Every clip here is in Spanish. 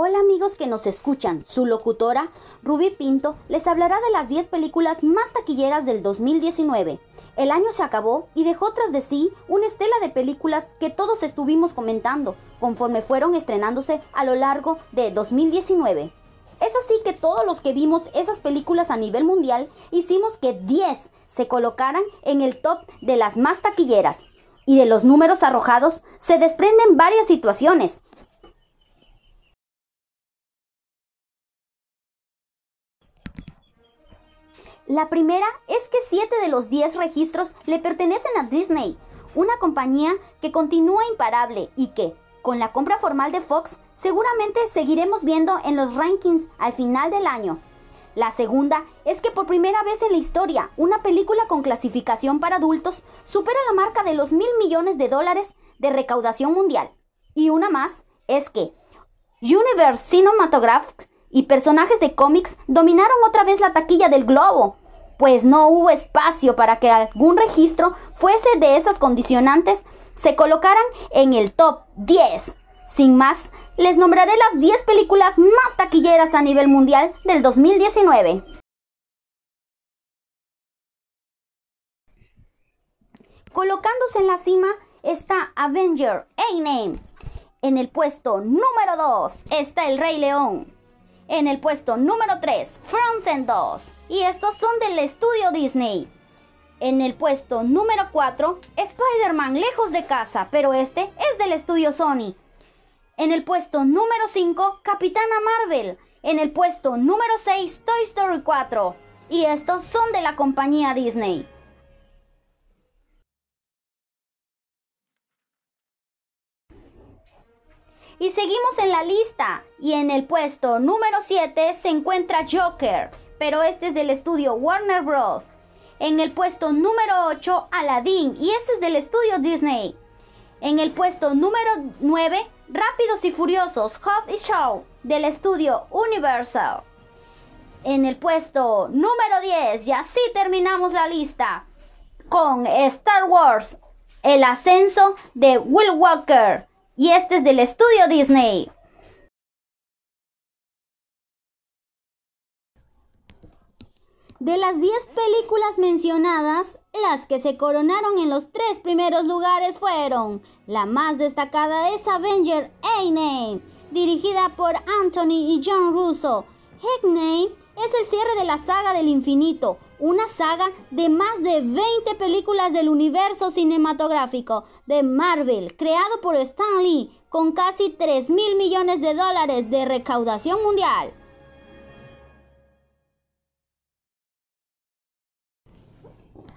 Hola amigos que nos escuchan, su locutora Rubí Pinto les hablará de las 10 películas más taquilleras del 2019. El año se acabó y dejó tras de sí una estela de películas que todos estuvimos comentando conforme fueron estrenándose a lo largo de 2019. Es así que todos los que vimos esas películas a nivel mundial hicimos que 10 se colocaran en el top de las más taquilleras. Y de los números arrojados se desprenden varias situaciones La primera es que 7 de los 10 registros le pertenecen a Disney, una compañía que continúa imparable y que, con la compra formal de Fox, seguramente seguiremos viendo en los rankings al final del año. La segunda es que por primera vez en la historia, una película con clasificación para adultos supera la marca de los mil millones de dólares de recaudación mundial. Y una más es que Universe Cinematographic y personajes de cómics dominaron otra vez la taquilla del globo, pues no hubo espacio para que algún registro fuese de esas condicionantes se colocaran en el top 10. Sin más, les nombraré las 10 películas más taquilleras a nivel mundial del 2019. Colocándose en la cima está Avenger A-Name. En el puesto número 2 está El Rey León. En el puesto número 3, Frozen 2. Y estos son del estudio Disney. En el puesto número 4, Spider-Man lejos de casa, pero este es del estudio Sony. En el puesto número 5, Capitana Marvel. En el puesto número 6, Toy Story 4. Y estos son de la compañía Disney. Y seguimos en la lista. Y en el puesto número 7 se encuentra Joker, pero este es del estudio Warner Bros. En el puesto número 8, Aladdin, y este es del estudio Disney. En el puesto número 9, Rápidos y Furiosos, Hot y Show, del estudio Universal. En el puesto número 10, y así terminamos la lista, con Star Wars, el ascenso de Will Walker, y este es del estudio Disney. De las 10 películas mencionadas, las que se coronaron en los tres primeros lugares fueron la más destacada es Avenger A-Name, dirigida por Anthony y John Russo. Name es el cierre de la saga del infinito, una saga de más de 20 películas del universo cinematográfico de Marvel, creado por Stan Lee, con casi 3 mil millones de dólares de recaudación mundial.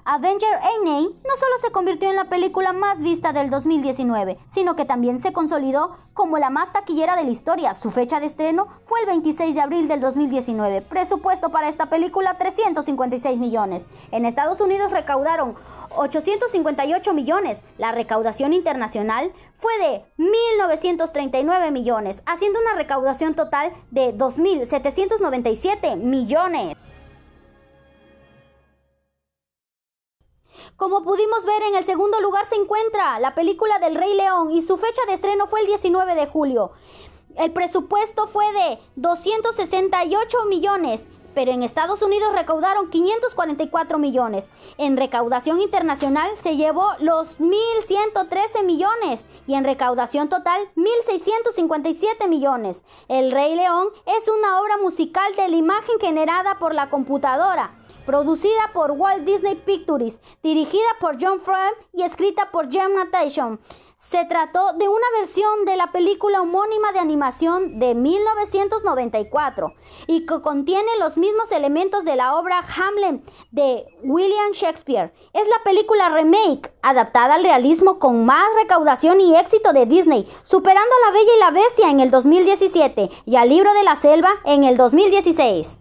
Avenger A-Name no solo se convirtió en la película más vista del 2019, sino que también se consolidó como la más taquillera de la historia. Su fecha de estreno fue el 26 de abril del 2019. Presupuesto para esta película 356 millones. En Estados Unidos recaudaron 858 millones. La recaudación internacional fue de 1.939 millones, haciendo una recaudación total de 2.797 millones. Como pudimos ver, en el segundo lugar se encuentra la película del Rey León y su fecha de estreno fue el 19 de julio. El presupuesto fue de 268 millones, pero en Estados Unidos recaudaron 544 millones. En recaudación internacional se llevó los 1.113 millones y en recaudación total 1.657 millones. El Rey León es una obra musical de la imagen generada por la computadora producida por Walt Disney Pictures, dirigida por John Fred y escrita por Jim Natation. Se trató de una versión de la película homónima de animación de 1994 y que contiene los mismos elementos de la obra Hamlet de William Shakespeare. Es la película remake adaptada al realismo con más recaudación y éxito de Disney, superando a La Bella y la Bestia en el 2017 y al Libro de la Selva en el 2016.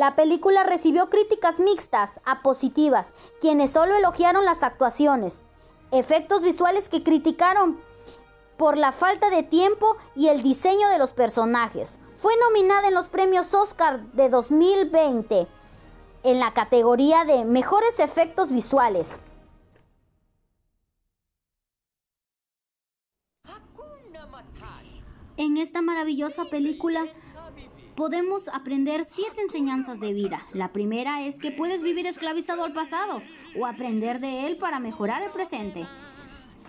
La película recibió críticas mixtas a positivas, quienes solo elogiaron las actuaciones, efectos visuales que criticaron por la falta de tiempo y el diseño de los personajes. Fue nominada en los premios Oscar de 2020 en la categoría de Mejores Efectos Visuales. En esta maravillosa película podemos aprender siete enseñanzas de vida. La primera es que puedes vivir esclavizado al pasado o aprender de él para mejorar el presente.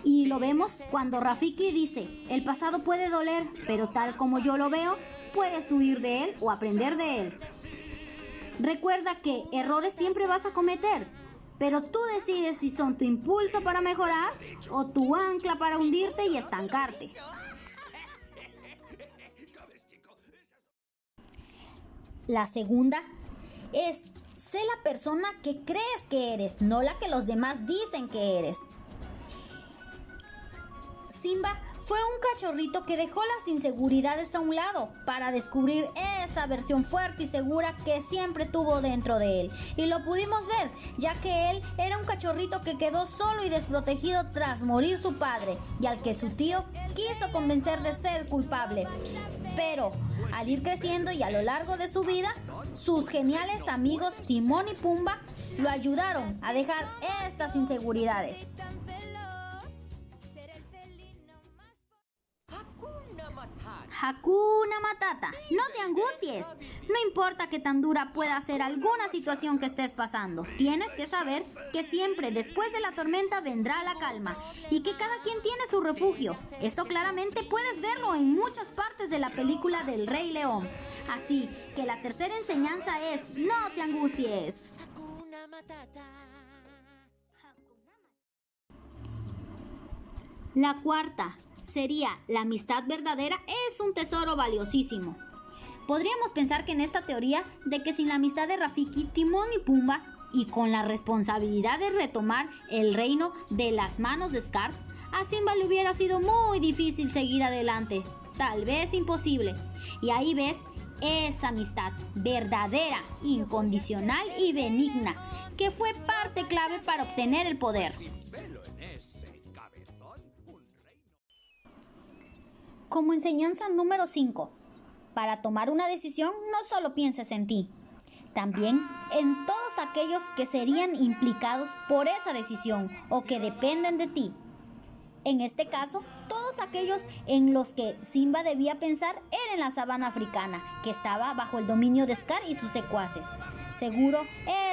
Y lo vemos cuando Rafiki dice, el pasado puede doler, pero tal como yo lo veo, puedes huir de él o aprender de él. Recuerda que errores siempre vas a cometer, pero tú decides si son tu impulso para mejorar o tu ancla para hundirte y estancarte. La segunda es, sé la persona que crees que eres, no la que los demás dicen que eres. Simba fue un cachorrito que dejó las inseguridades a un lado para descubrir esa versión fuerte y segura que siempre tuvo dentro de él. Y lo pudimos ver, ya que él era un cachorrito que quedó solo y desprotegido tras morir su padre y al que su tío quiso convencer de ser culpable. Pero al ir creciendo y a lo largo de su vida, sus geniales amigos Timón y Pumba lo ayudaron a dejar estas inseguridades. Hakuna Matata, no te angusties. No importa qué tan dura pueda ser alguna situación que estés pasando, tienes que saber que siempre después de la tormenta vendrá la calma y que cada quien tiene su refugio. Esto claramente puedes verlo en muchas partes de la película del Rey León. Así que la tercera enseñanza es, no te angusties. Hakuna Matata. La cuarta, sería la amistad verdadera es un tesoro valiosísimo. Podríamos pensar que en esta teoría de que sin la amistad de Rafiki, Timón y Pumba y con la responsabilidad de retomar el reino de las manos de Scar, a Simba le hubiera sido muy difícil seguir adelante, tal vez imposible. Y ahí ves esa amistad verdadera, incondicional y benigna, que fue parte clave para obtener el poder. Como enseñanza número 5, para tomar una decisión no solo pienses en ti, también en todos aquellos que serían implicados por esa decisión o que dependen de ti. En este caso, todos aquellos en los que Simba debía pensar eran la sabana africana, que estaba bajo el dominio de Scar y sus secuaces. Seguro,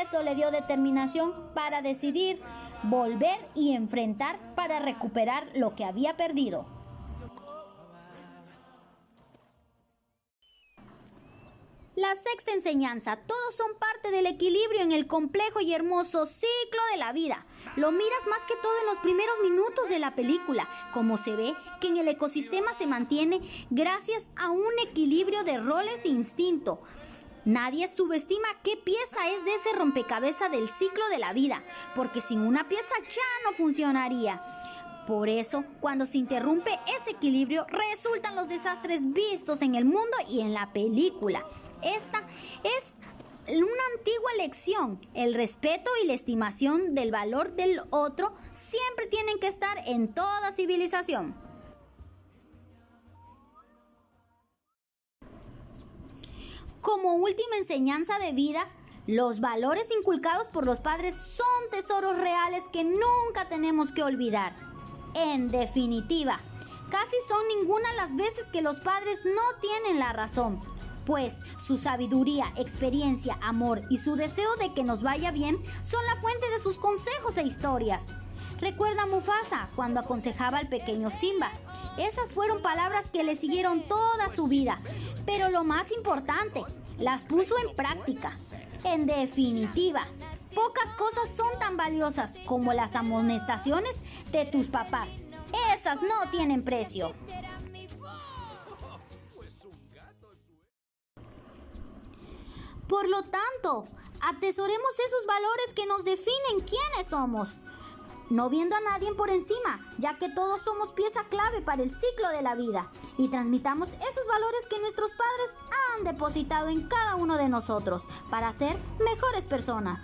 eso le dio determinación para decidir volver y enfrentar para recuperar lo que había perdido. La sexta enseñanza, todos son parte del equilibrio en el complejo y hermoso ciclo de la vida. Lo miras más que todo en los primeros minutos de la película, como se ve que en el ecosistema se mantiene gracias a un equilibrio de roles e instinto. Nadie subestima qué pieza es de ese rompecabezas del ciclo de la vida, porque sin una pieza ya no funcionaría. Por eso, cuando se interrumpe ese equilibrio, resultan los desastres vistos en el mundo y en la película. Esta es una antigua lección. El respeto y la estimación del valor del otro siempre tienen que estar en toda civilización. Como última enseñanza de vida, los valores inculcados por los padres son tesoros reales que nunca tenemos que olvidar. En definitiva, casi son ninguna las veces que los padres no tienen la razón, pues su sabiduría, experiencia, amor y su deseo de que nos vaya bien son la fuente de sus consejos e historias. Recuerda Mufasa cuando aconsejaba al pequeño Simba. Esas fueron palabras que le siguieron toda su vida, pero lo más importante, las puso en práctica. En definitiva, Pocas cosas son tan valiosas como las amonestaciones de tus papás. Esas no tienen precio. Por lo tanto, atesoremos esos valores que nos definen quiénes somos, no viendo a nadie por encima, ya que todos somos pieza clave para el ciclo de la vida, y transmitamos esos valores que nuestros padres han depositado en cada uno de nosotros para ser mejores personas.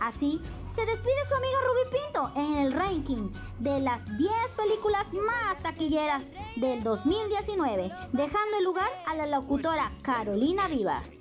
Así, se despide su amiga Ruby Pinto en el ranking de las 10 películas más taquilleras del 2019, dejando el lugar a la locutora Carolina Vivas.